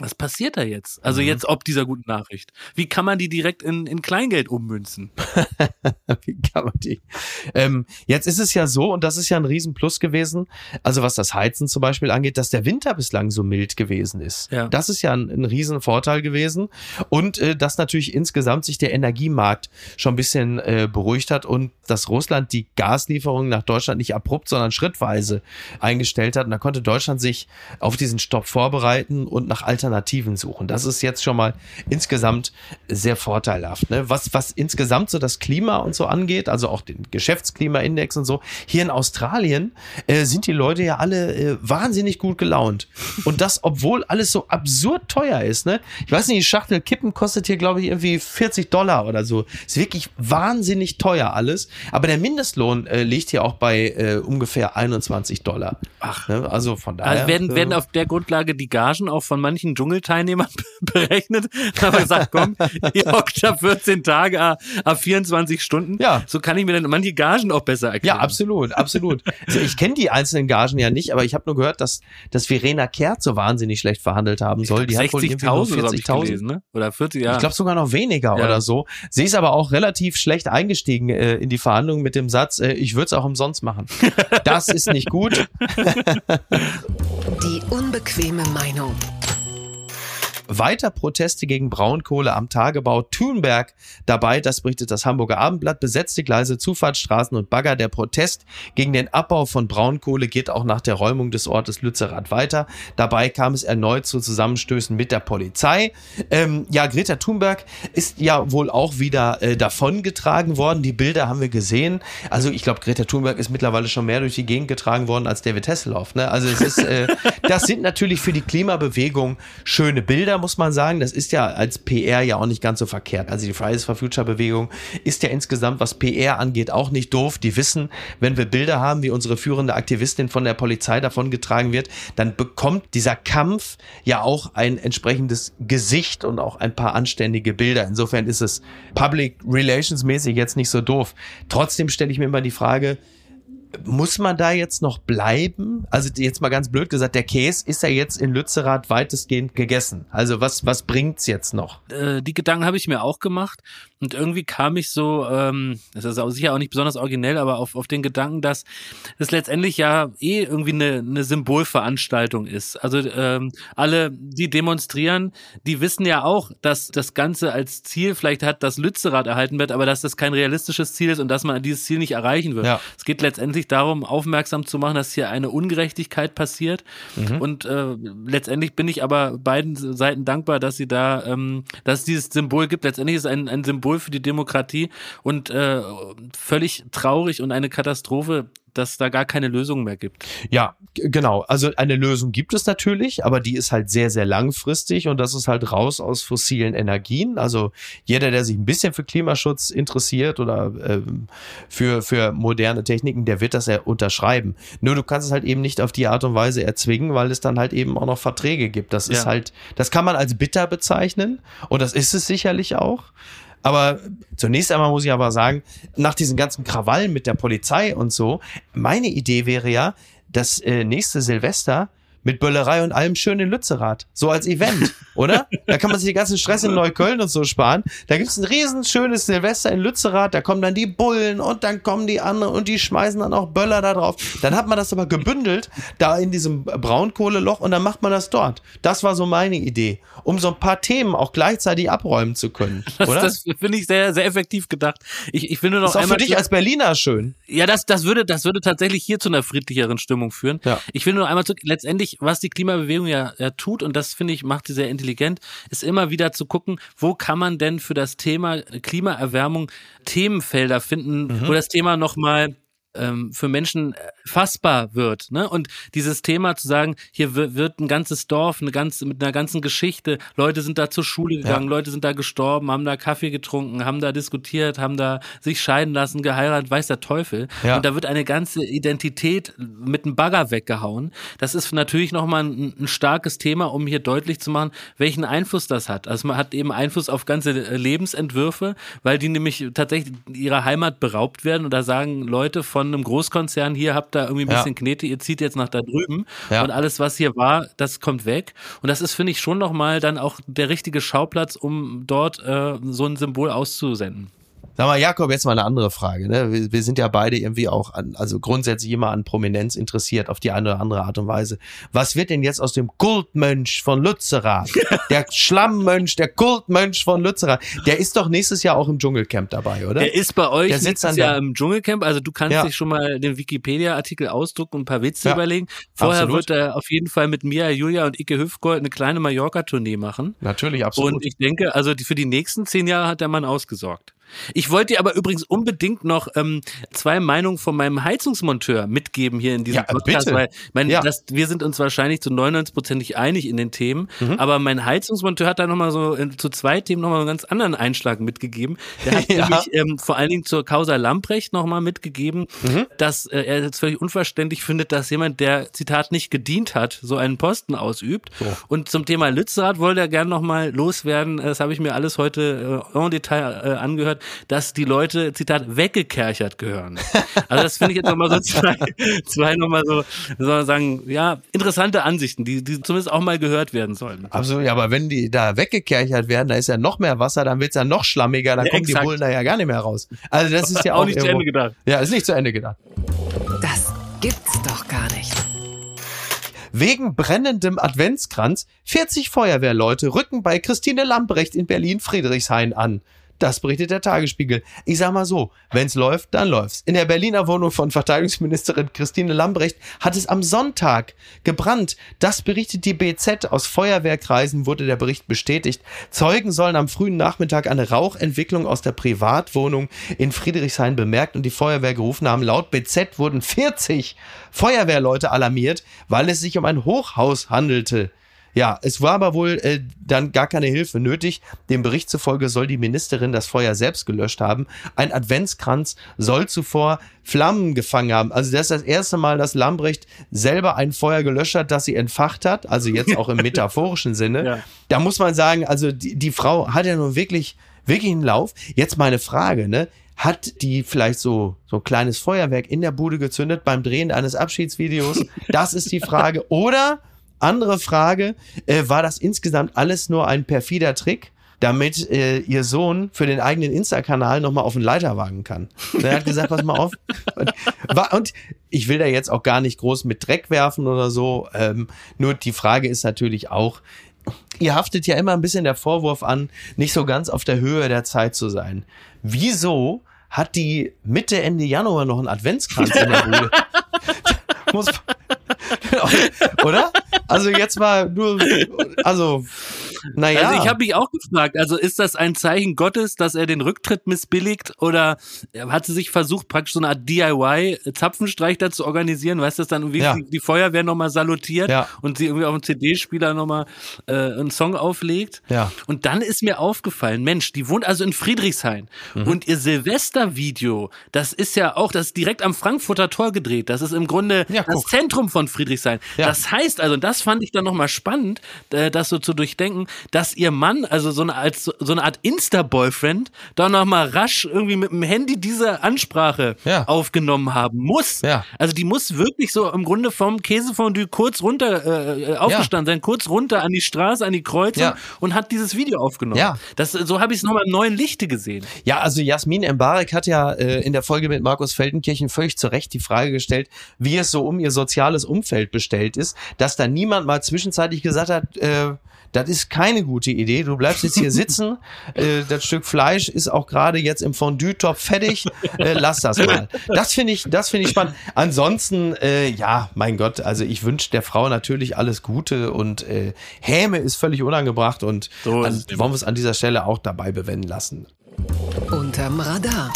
Speaker 3: Was passiert da jetzt? Also
Speaker 1: Mhm.
Speaker 3: jetzt ob dieser guten Nachricht. Wie kann man die direkt in, in Kleingeld ummünzen?
Speaker 1: Wie kann man die? Ähm, jetzt ist es ja so, und das ist ja ein Riesenplus gewesen, also was das Heizen zum Beispiel angeht, dass der Winter bislang so mild gewesen ist.
Speaker 3: Ja.
Speaker 1: Das ist ja ein, ein Riesenvorteil gewesen. Und äh, dass natürlich insgesamt sich der Energiemarkt schon ein bisschen äh, beruhigt hat und dass Russland die Gaslieferungen nach Deutschland nicht abrupt, sondern schrittweise eingestellt hat. Und da konnte Deutschland sich auf diesen Stopp vorbereiten und nach Alternativen suchen. Das ist jetzt schon mal insgesamt sehr vorteilhaft. Ne? Was, was insgesamt so das Klima und so angeht, also auch den Geschäftsklimaindex und so, hier in Australien äh, sind die Leute ja alle äh, wahnsinnig gut gelaunt. Und das, obwohl alles so absurd teuer ist. Ne? Ich weiß nicht, die Schachtel Kippen kostet hier, glaube ich, irgendwie 40 Dollar oder so. Ist wirklich wahnsinnig teuer alles. Aber der Mindestlohn äh, liegt hier auch bei äh, ungefähr 21 Dollar.
Speaker 3: Ach.
Speaker 1: Ne? Also von daher.
Speaker 3: Also werden,
Speaker 1: äh,
Speaker 3: werden auf der Grundlage die Gagen auch von manchen Dschungelteilnehmern berechnet. Aber gesagt, komm, ihr hockt da 14 Tage, a, a 24 Stunden.
Speaker 1: Ja.
Speaker 3: So kann ich mir dann manche Gagen auch besser erklären.
Speaker 1: Ja, absolut, absolut. Also ich kenne die einzelnen Gagen ja nicht, aber ich habe nur gehört, dass, dass Verena Kehrt so wahnsinnig schlecht verhandelt haben soll. Die hat wohl irgendwie nur
Speaker 3: 60.000 habe ich
Speaker 1: 40.000.
Speaker 3: gelesen, ne? Oder 40, ja.
Speaker 1: Ich glaube sogar noch weniger
Speaker 3: Ja.
Speaker 1: oder so. Sie ist aber auch relativ schlecht eingestiegen äh, in die Verhandlungen mit dem Satz, äh, ich würde es auch umsonst machen. Das ist nicht gut.
Speaker 2: Die unbequeme Meinung.
Speaker 1: Weiter Proteste gegen Braunkohle am Tagebau Thunberg dabei, das berichtet das Hamburger Abendblatt, besetzte Gleise, Zufahrtsstraßen und Bagger. Der Protest gegen den Abbau von Braunkohle geht auch nach der Räumung des Ortes Lützerath weiter. Dabei kam es erneut zu Zusammenstößen mit der Polizei. Ähm, ja, Greta Thunberg ist ja wohl auch wieder äh, davongetragen worden. Die Bilder haben wir gesehen. Also ich glaube, Greta Thunberg ist mittlerweile schon mehr durch die Gegend getragen worden als David Hasselhoff. Ne? Also es ist, äh, das sind natürlich für die Klimabewegung schöne Bilder, muss man sagen. Das ist ja als PR ja auch nicht ganz so verkehrt. Also die Fridays for Future Bewegung ist ja insgesamt, was PR angeht, auch nicht doof. Die wissen, wenn wir Bilder haben, wie unsere führende Aktivistin von der Polizei davongetragen wird, dann bekommt dieser Kampf ja auch ein entsprechendes Gesicht und auch ein paar anständige Bilder. Insofern ist es Public Relations mäßig jetzt nicht so doof. Trotzdem stelle ich mir immer die Frage, muss man da jetzt noch bleiben? Also jetzt mal ganz blöd gesagt, der Käse ist ja jetzt in Lützerath weitestgehend gegessen. Also was, was bringt's jetzt noch?
Speaker 3: äh, die Gedanken habe ich mir auch gemacht und irgendwie kam ich so, ähm, das ist auch sicher auch nicht besonders originell, aber auf, auf den Gedanken, dass es letztendlich ja eh irgendwie eine, eine Symbolveranstaltung ist. Also ähm, alle, die demonstrieren, die wissen ja auch, dass das Ganze als Ziel vielleicht hat, dass Lützerath erhalten wird, aber dass das kein realistisches Ziel ist und dass man dieses Ziel nicht erreichen wird.
Speaker 1: Ja.
Speaker 3: Es geht letztendlich darum, aufmerksam zu machen, dass hier eine Ungerechtigkeit passiert. Und äh, letztendlich bin ich aber beiden Seiten dankbar, dass sie da, ähm, dass es dieses Symbol gibt. Letztendlich ist es ein, ein Symbol für die Demokratie und äh, völlig traurig und eine Katastrophe, dass da gar keine Lösung mehr gibt.
Speaker 1: Ja, genau. Also eine Lösung gibt es natürlich, aber die ist halt sehr, sehr langfristig und das ist halt raus aus fossilen Energien. Also jeder, der sich ein bisschen für Klimaschutz interessiert oder ähm, für, für moderne Techniken, der wird das ja unterschreiben. Nur du kannst es halt eben nicht auf die Art und Weise erzwingen, weil es dann halt eben auch noch Verträge gibt. Das ist
Speaker 3: Ja.
Speaker 1: halt, das kann man als bitter bezeichnen und das ist es sicherlich auch. Aber zunächst einmal muss ich aber sagen, nach diesen ganzen Krawallen mit der Polizei und so, meine Idee wäre ja, das äh, nächste Silvester mit Böllerei und allem schön in Lützerath. So als Event, oder? Da kann man sich den ganzen Stress in Neukölln und so sparen. Da gibt's ein riesen schönes Silvester in Lützerath, da kommen dann die Bullen und dann kommen die anderen und die schmeißen dann auch Böller da drauf. Dann hat man das aber gebündelt, da in diesem Braunkohleloch und dann macht man das dort. Das war so meine Idee, um so ein paar Themen auch gleichzeitig abräumen zu können,
Speaker 3: Das,
Speaker 1: oder?
Speaker 3: das finde ich sehr, sehr effektiv gedacht. Ich, ich nur noch
Speaker 1: ist auch für
Speaker 3: einmal
Speaker 1: dich als Berliner schön.
Speaker 3: Ja, das, das würde, das würde tatsächlich hier zu einer friedlicheren Stimmung führen.
Speaker 1: Ja.
Speaker 3: Ich will nur einmal zurück, letztendlich, was die Klimabewegung ja, ja tut, und das finde ich, macht sie sehr intelligent, ist immer wieder zu gucken, wo kann man denn für das Thema Klimaerwärmung Themenfelder finden, wo das Thema nochmal ähm, für Menschen fassbar wird. Ne? Und dieses Thema zu sagen, hier wird ein ganzes Dorf, eine ganze, mit einer ganzen Geschichte, Leute sind da zur Schule gegangen, ja. Leute sind da gestorben, haben da Kaffee getrunken, haben da diskutiert, haben da sich scheiden lassen, geheiratet, weiß der Teufel. Ja. Und da wird eine ganze Identität mit einem Bagger weggehauen. Das ist natürlich nochmal ein, ein starkes Thema, um hier deutlich zu machen, welchen Einfluss das hat. Also man hat eben Einfluss auf ganze Lebensentwürfe, weil die nämlich tatsächlich ihrer Heimat beraubt werden. Und da sagen Leute von einem Großkonzern, hier habt ihr irgendwie ein bisschen ja. Knete, ihr zieht jetzt nach da drüben. Ja. Und alles, was hier war, das kommt weg. Und das ist, finde ich, schon nochmal dann auch der richtige Schauplatz, um dort äh, so ein Symbol auszusenden.
Speaker 1: Sag mal, Jakob, jetzt mal eine andere Frage. Ne? Wir, wir sind ja beide irgendwie auch an, also grundsätzlich immer an Prominenz interessiert auf die eine oder andere Art und Weise. Was wird denn jetzt aus dem Kultmönch von Lützerath? der Schlammmönch, der Kultmönch von Lützerath. Der ist doch nächstes Jahr auch im Dschungelcamp dabei, oder?
Speaker 3: Der ist bei euch der sitzt nächstes Jahr im Dschungelcamp. Also du kannst ja. dich schon mal den Wikipedia-Artikel ausdrucken und ein paar Witze ja. überlegen. Vorher absolut. wird er auf jeden Fall mit Mia, Julia und Ike Hüfgold eine kleine Mallorca-Tournee machen.
Speaker 1: Natürlich, absolut.
Speaker 3: Und ich denke, also für die nächsten zehn Jahre hat der Mann ausgesorgt. Ich wollte dir aber übrigens unbedingt noch ähm, zwei Meinungen von meinem Heizungsmonteur mitgeben hier in diesem ja, Podcast, bitte. weil mein, ja. das, wir sind uns wahrscheinlich zu 99 Prozent nicht einig in den Themen, mhm. aber mein Heizungsmonteur hat da nochmal so äh, zu zwei Themen nochmal einen ganz anderen Einschlag mitgegeben. Der hat ja. nämlich ähm, vor allen Dingen zur Causa Lamprecht nochmal mitgegeben, mhm. dass äh, er es völlig unverständlich findet, dass jemand, der Zitat nicht gedient hat, so einen Posten ausübt. So. Und zum Thema Lützerath wollte er gerne nochmal loswerden. Das habe ich mir alles heute äh, en Detail äh, angehört dass die Leute, Zitat, weggekerchert gehören. Also das finde ich jetzt nochmal so zwei, zwei nochmal so, so sagen, ja, interessante Ansichten, die, die zumindest auch mal gehört werden sollen.
Speaker 1: Absolut, ja, aber wenn die da weggekerchert werden, da ist ja noch mehr Wasser, dann wird's ja noch schlammiger, dann ja, kommen exakt. die Bullen da ja gar nicht mehr raus. Also das ist ja auch, auch nicht irgendwo, zu Ende gedacht. Ja, ist nicht zu Ende gedacht.
Speaker 2: Das gibt's doch gar nicht.
Speaker 1: Wegen brennendem Adventskranz 40 Feuerwehrleute rücken bei Christine Lambrecht in Berlin Friedrichshain an. Das berichtet der Tagesspiegel. Ich sag mal so, wenn's läuft, dann läuft's. In der Berliner Wohnung von Verteidigungsministerin Christine Lambrecht hat es am Sonntag gebrannt. Das berichtet die BZ. Aus Feuerwehrkreisen wurde der Bericht bestätigt. Zeugen sollen am frühen Nachmittag eine Rauchentwicklung aus der Privatwohnung in Friedrichshain bemerkt und die Feuerwehr gerufen haben. Laut BZ wurden 40 Feuerwehrleute alarmiert, weil es sich um ein Hochhaus handelte. Ja, es war aber wohl äh, dann gar keine Hilfe nötig. Dem Bericht zufolge soll die Ministerin das Feuer selbst gelöscht haben. Ein Adventskranz soll zuvor Flammen gefangen haben. Also das ist das erste Mal, dass Lambrecht selber ein Feuer gelöscht hat, das sie entfacht hat. Also jetzt auch im metaphorischen Sinne. Ja. Da muss man sagen, also die, die Frau hat ja nun wirklich, wirklich einen Lauf. Jetzt meine Frage, ne? Hat die vielleicht so, so ein kleines Feuerwerk in der Bude gezündet beim Drehen eines Abschiedsvideos? Das ist die Frage. Oder andere Frage, äh, war das insgesamt alles nur ein perfider Trick? damit äh, ihr Sohn für den eigenen Insta-Kanal nochmal auf den Leiter wagen kann. Er hat gesagt, pass mal auf. Und, und, ich will da jetzt auch gar nicht groß mit Dreck werfen oder so. Ähm, nur die Frage ist natürlich auch, ihr haftet ja immer ein bisschen der Vorwurf an, nicht so ganz auf der Höhe der Zeit zu sein. Wieso hat die Mitte, Ende Januar noch einen Adventskranz in der Bude? Muss, oder? Also jetzt mal nur, also naja.
Speaker 3: Also ich habe mich auch gefragt, also ist das ein Zeichen Gottes, dass er den Rücktritt missbilligt oder hat sie sich versucht, praktisch so eine Art DIY-Zapfenstreich da zu organisieren, weißt du, dass dann irgendwie ja. die, die, Feuerwehr nochmal salutiert ja. und sie irgendwie auf dem CD-Spieler nochmal äh, einen Song auflegt. Ja. Und dann ist mir aufgefallen, Mensch, die wohnt also in Friedrichshain mhm. und ihr Silvester-Video, das ist ja auch, das ist direkt am Frankfurter Tor gedreht. Das ist im Grunde ja, das Zentrum von Friedrichshain. Das heißt also, das fand ich dann nochmal spannend, äh, das so zu durchdenken, dass ihr Mann, also so eine, als, so eine Art Insta-Boyfriend, da nochmal rasch irgendwie mit dem Handy diese Ansprache ja. aufgenommen haben muss. Ja. Also die muss wirklich so im Grunde vom Käsefondue kurz runter äh, äh aufgestanden ja. sein, kurz runter an die Straße, an die Kreuzung und hat dieses Video aufgenommen. Ja. Das, so habe ich es nochmal im neuen Lichte gesehen.
Speaker 1: Ja, also Jasmin Embarek hat ja äh, in der Folge mit Markus Feldenkirchen völlig zu Recht die Frage gestellt, wie es so um ihr soziales Umfeld bestellt ist, dass da niemand mal zwischenzeitlich gesagt hat, äh, das ist keine gute Idee. Du bleibst jetzt hier sitzen. Äh, das Stück Fleisch ist auch gerade jetzt im Fondue-Topf fertig. Äh, lass das mal. Das finde ich, das finde ich spannend. Ansonsten, äh, ja, mein Gott, also ich wünsche der Frau natürlich alles Gute und äh, Häme ist völlig unangebracht und so an, wollen wir es an dieser Stelle auch dabei bewenden lassen.
Speaker 2: Unterm Radar.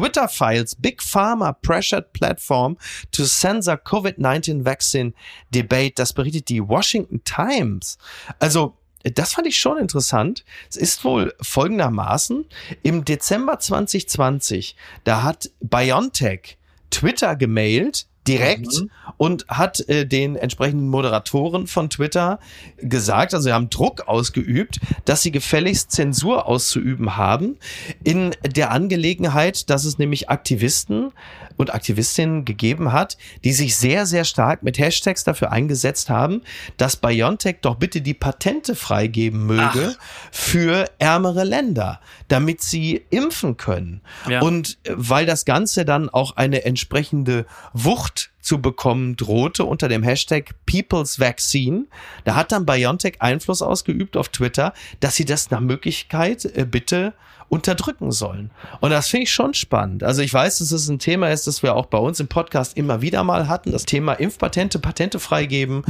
Speaker 1: Twitter files Big Pharma pressured platform to censor COVID-19 vaccine debate. Das berichtet die Washington Times. Also, das fand ich schon interessant. Es ist wohl folgendermaßen, im Dezember 2020, da hat BioNTech Twitter gemailt, direkt mhm. und hat äh, den entsprechenden Moderatoren von Twitter gesagt, also sie haben Druck ausgeübt, dass sie gefälligst Zensur auszuüben haben in der Angelegenheit, dass es nämlich Aktivisten und Aktivistinnen gegeben hat, die sich sehr, sehr stark mit Hashtags dafür eingesetzt haben, dass BioNTech doch bitte die Patente freigeben möge Ach. für ärmere Länder, damit sie impfen können. Ja. Und äh, weil das Ganze dann auch eine entsprechende Wucht zu bekommen drohte unter dem Hashtag People's Vaccine. Da hat dann BioNTech Einfluss ausgeübt auf Twitter, dass sie das nach Möglichkeit äh, bitte unterdrücken sollen. Und das finde ich schon spannend. Also ich weiß, dass es ein Thema ist, das wir auch bei uns im Podcast immer wieder mal hatten, das Thema Impfpatente, Patente freigeben.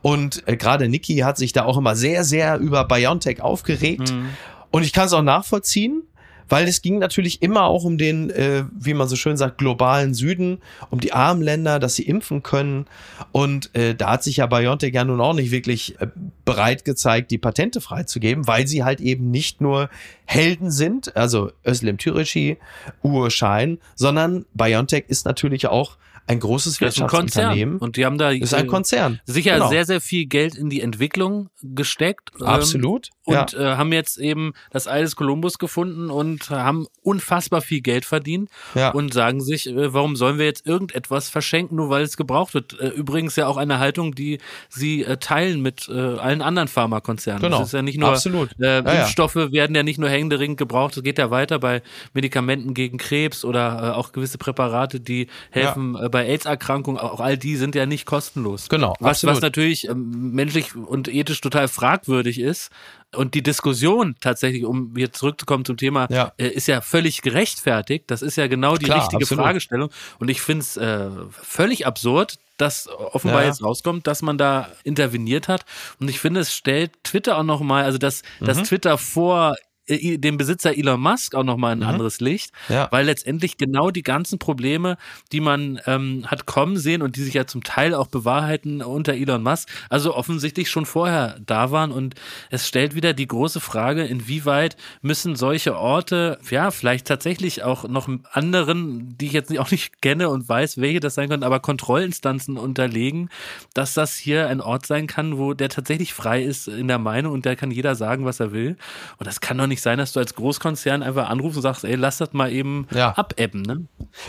Speaker 1: Und äh, gerade Niki hat sich da auch immer sehr, sehr über BioNTech aufgeregt. Mhm. Und ich kann es auch nachvollziehen weil es ging natürlich immer auch um den, äh, wie man so schön sagt, globalen Süden, um die armen Länder, dass sie impfen können. Und äh, da hat sich ja BioNTech ja nun auch nicht wirklich äh, bereit gezeigt, die Patente freizugeben, weil sie halt eben nicht nur Helden sind, also Özlem Türeci, Uwe Schein, sondern BioNTech ist natürlich auch ein großes Wirtschaftsunternehmen.
Speaker 3: Ein und die haben da
Speaker 1: ist ein Konzern.
Speaker 3: sicher genau. sehr, sehr viel Geld in die Entwicklung gesteckt.
Speaker 1: Ähm, Absolut.
Speaker 3: Und ja. äh, haben jetzt eben das Ei des Kolumbus gefunden und haben unfassbar viel Geld verdient ja. und sagen sich, äh, warum sollen wir jetzt irgendetwas verschenken, nur weil es gebraucht wird. Äh, übrigens ja auch eine Haltung, die sie äh, teilen mit äh, allen anderen Pharmakonzernen.
Speaker 1: Genau.
Speaker 3: Das ist ja nicht nur
Speaker 1: Absolut.
Speaker 3: Äh, ja, Impfstoffe werden ja nicht nur händeringend gebraucht, es geht ja weiter bei Medikamenten gegen Krebs oder äh, auch gewisse Präparate, die helfen äh, bei AIDS-Erkrankungen, auch all die sind ja nicht kostenlos.
Speaker 1: Genau.
Speaker 3: Was, was natürlich ähm, menschlich und ethisch total fragwürdig ist. Und die Diskussion tatsächlich, um hier zurückzukommen zum Thema, ja. Äh, ist ja völlig gerechtfertigt. Das ist ja genau die Klar, richtige absolut. Fragestellung. Und ich finde es äh, völlig absurd, dass offenbar ja. jetzt rauskommt, dass man da interveniert hat. Und ich finde, es stellt Twitter auch nochmal, also dass, mhm. dass Twitter vor äh, dem Besitzer Elon Musk auch nochmal ein mhm. anderes Licht, ja. weil letztendlich genau die ganzen Probleme, die man ähm, hat kommen sehen und die sich ja zum Teil auch bewahrheiten unter Elon Musk, also offensichtlich schon vorher da waren und es stellt wieder die große Frage, inwieweit müssen solche Orte, ja, vielleicht tatsächlich auch noch anderen, die ich jetzt auch nicht kenne und weiß, welche das sein können, aber Kontrollinstanzen unterlegen, dass das hier ein Ort sein kann, wo der tatsächlich frei ist in der Meinung und da kann jeder sagen, was er will. Und das kann doch nicht nicht sein, dass du als Großkonzern einfach anrufst und sagst, ey, lass das mal eben ja. abebben. Ne?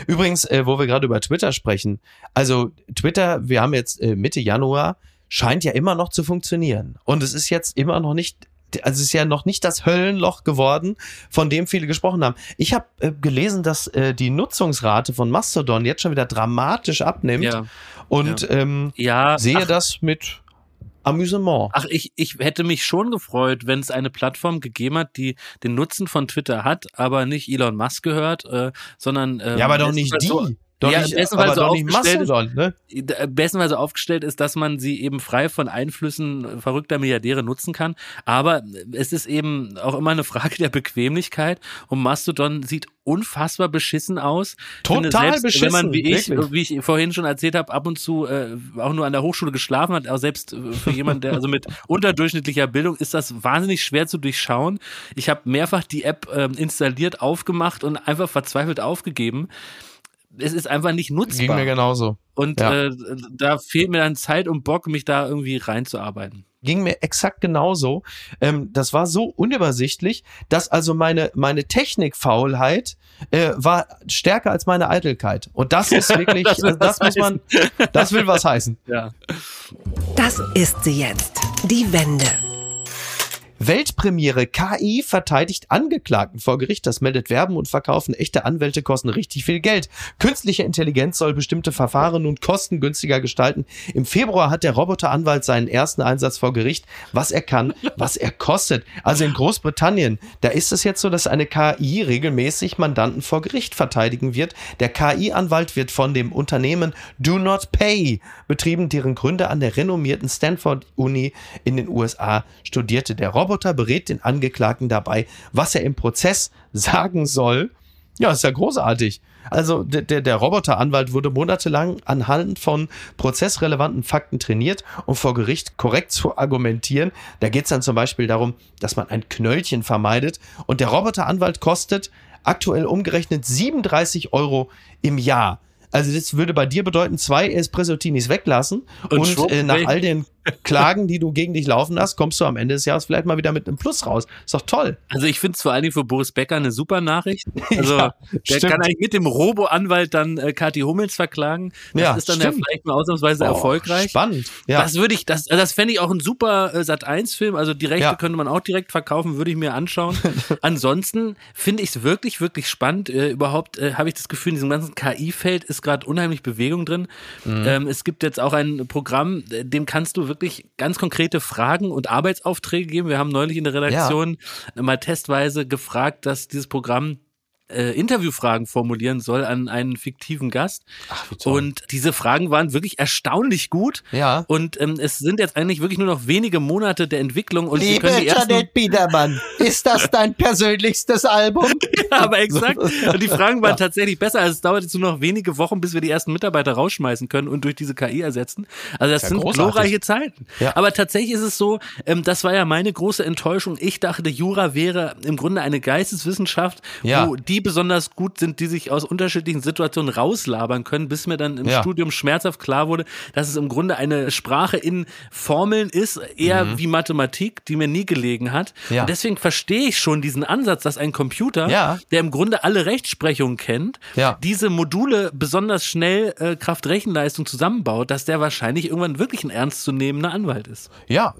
Speaker 1: Übrigens, äh, wo wir gerade über Twitter sprechen, also Twitter, wir haben jetzt äh, Mitte Januar, scheint ja immer noch zu funktionieren. Und es ist jetzt immer noch nicht also es ist ja noch nicht das Höllenloch geworden, von dem viele gesprochen haben. Ich habe äh, gelesen, dass äh, die Nutzungsrate von Mastodon jetzt schon wieder dramatisch abnimmt ja. und ja. Ähm, ja, sehe ach, das mit Amüsement.
Speaker 3: Ach, ich, ich hätte mich schon gefreut, wenn es eine Plattform gegeben hat, die den Nutzen von Twitter hat, aber nicht Elon Musk gehört, äh, sondern
Speaker 1: ähm, ja, aber doch nicht die. So,
Speaker 3: doch ja, nicht, bestenfalls so aufgestellt, Mastodon, ne? Bestenfalls aufgestellt ist, dass man sie eben frei von Einflüssen verrückter Milliardäre nutzen kann. Aber es ist eben auch immer eine Frage der Bequemlichkeit. Und Mastodon sieht unfassbar beschissen aus.
Speaker 1: Total selbst, beschissen.
Speaker 3: Wenn man wie ich, wie ich vorhin schon erzählt habe, ab und zu äh, auch nur an der Hochschule geschlafen hat, auch selbst äh, für jemanden, der also mit unterdurchschnittlicher Bildung, ist das wahnsinnig schwer zu durchschauen. Ich habe mehrfach die App äh, installiert, aufgemacht und einfach verzweifelt aufgegeben es ist einfach nicht nutzbar.
Speaker 1: Ging mir genauso.
Speaker 3: Und ja. äh, da fehlt mir dann Zeit und Bock, mich da irgendwie reinzuarbeiten.
Speaker 1: Ging mir exakt genauso. Ähm, das war so unübersichtlich, dass also meine, meine Technikfaulheit äh, war stärker als meine Eitelkeit. Und das ist wirklich, das, also das muss man, das will was heißen.
Speaker 3: Ja.
Speaker 2: Das ist sie jetzt. Die Wende.
Speaker 1: Weltpremiere KI verteidigt Angeklagten vor Gericht. Das meldet Werben und Verkaufen. Echte Anwälte kosten richtig viel Geld. Künstliche Intelligenz soll bestimmte Verfahren nun kostengünstiger gestalten. Im Februar hat der Roboteranwalt seinen ersten Einsatz vor Gericht. Was er kann, was er kostet. Also in Großbritannien, da ist es jetzt so, dass eine KI regelmäßig Mandanten vor Gericht verteidigen wird. Der KI-Anwalt wird von dem Unternehmen Do Not Pay betrieben, deren Gründer an der renommierten Stanford Uni in den USA studierte. Der Roboter Roboter berät den Angeklagten dabei, was er im Prozess sagen soll. Ja, ist ja großartig. Also der, der, der Roboteranwalt wurde monatelang anhand von prozessrelevanten Fakten trainiert, um vor Gericht korrekt zu argumentieren. Da geht es dann zum Beispiel darum, dass man ein Knöllchen vermeidet. Und der Roboteranwalt kostet aktuell umgerechnet 37 Euro im Jahr. Also das würde bei dir bedeuten, zwei Espresso-Tinis weglassen und, und äh, nach all den Klagen, die du gegen dich laufen hast, kommst du am Ende des Jahres vielleicht mal wieder mit einem Plus raus. Ist doch toll.
Speaker 3: Also ich finde es vor allen Dingen für Boris Becker eine super Nachricht. Also ja, der stimmt. kann eigentlich mit dem Robo-Anwalt dann äh, Kathi Hummels verklagen. Das ja, ist dann ja vielleicht mal ausnahmsweise oh, erfolgreich.
Speaker 1: Spannend.
Speaker 3: Ja. Das würde ich, das, das fände ich auch ein super äh, Sat1-Film. Also die Rechte ja. könnte man auch direkt verkaufen, würde ich mir anschauen. Ansonsten finde ich es wirklich, wirklich spannend. Äh, überhaupt äh, habe ich das Gefühl, in diesem ganzen KI-Feld ist gerade unheimlich Bewegung drin. Mhm. Ähm, es gibt jetzt auch ein Programm, äh, dem kannst du wirklich ganz konkrete Fragen und Arbeitsaufträge geben. Wir haben neulich in der Redaktion ja. mal testweise gefragt, dass dieses Programm äh, Interviewfragen formulieren soll an einen fiktiven Gast. Ach, und diese Fragen waren wirklich erstaunlich gut.
Speaker 1: Ja.
Speaker 3: Und ähm, es sind jetzt eigentlich wirklich nur noch wenige Monate der Entwicklung. Und
Speaker 1: Liebe Janet Biedermann, ist das dein persönlichstes Album?
Speaker 3: ja, aber exakt. Und die Fragen waren ja. tatsächlich besser. Also es dauert jetzt nur noch wenige Wochen, bis wir die ersten Mitarbeiter rausschmeißen können und durch diese KI ersetzen. Also das ja sind großartig. glorreiche Zeiten. Ja. Aber tatsächlich ist es so, ähm, das war ja meine große Enttäuschung. Ich dachte, Jura wäre im Grunde eine Geisteswissenschaft, ja. wo die besonders gut sind, die sich aus unterschiedlichen Situationen rauslabern können, bis mir dann im ja. Studium schmerzhaft klar wurde, dass es im Grunde eine Sprache in Formeln ist, eher mhm. wie Mathematik, die mir nie gelegen hat. Ja. Und deswegen verstehe ich schon diesen Ansatz, dass ein Computer, ja. der im Grunde alle Rechtsprechungen kennt, diese Module besonders schnell äh, Kraft Rechenleistung zusammenbaut, dass der wahrscheinlich irgendwann wirklich ein ernstzunehmender Anwalt ist.
Speaker 1: Ja,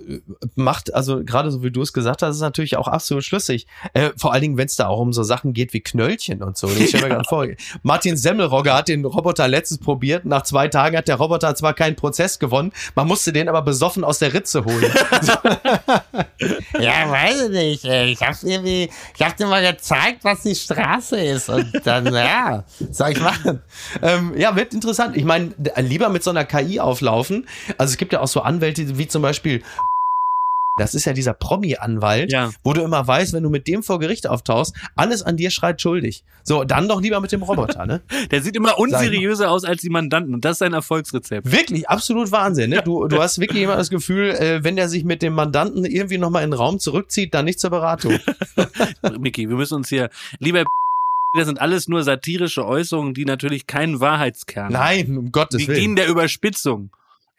Speaker 1: macht, also gerade so wie du es gesagt hast, ist natürlich auch absolut schlüssig. Äh, vor allen Dingen, wenn es da auch um so Sachen geht wie Knöll Brötchen und so. Ich stelle mir gerade vor, Martin Semmelrogge hat den Roboter letztens probiert. Nach zwei Tagen hat der Roboter zwar keinen Prozess gewonnen, man musste den aber besoffen aus der Ritze holen.
Speaker 4: ja, weiß ich nicht. Ich habe irgendwie, ich habe dir mal gezeigt, was die Straße ist und dann, ja, soll ich machen.
Speaker 1: Ähm, ja, wird interessant. Ich meine, lieber mit so einer KI auflaufen. Also es gibt ja auch so Anwälte wie zum Beispiel das ist ja dieser Promi-Anwalt, ja. wo du immer weißt, wenn du mit dem vor Gericht auftauchst, alles an dir schreit schuldig. So, dann doch lieber mit dem Roboter, ne?
Speaker 3: Der sieht immer unseriöser aus als die Mandanten und das ist sein Erfolgsrezept.
Speaker 1: Wirklich, absolut Wahnsinn, ne? Du, du hast wirklich immer das Gefühl, äh, wenn der sich mit dem Mandanten irgendwie nochmal in den Raum zurückzieht, dann nicht zur Beratung.
Speaker 3: Micky, wir müssen uns hier lieber das sind alles nur satirische Äußerungen, die natürlich keinen Wahrheitskern
Speaker 1: haben. Nein, um Gottes
Speaker 3: die Willen. Die dienen der Überspitzung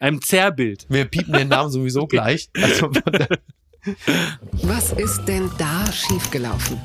Speaker 3: einem Zerrbild.
Speaker 1: Wir piepen den Namen sowieso gleich. Also
Speaker 2: Was ist denn da schiefgelaufen?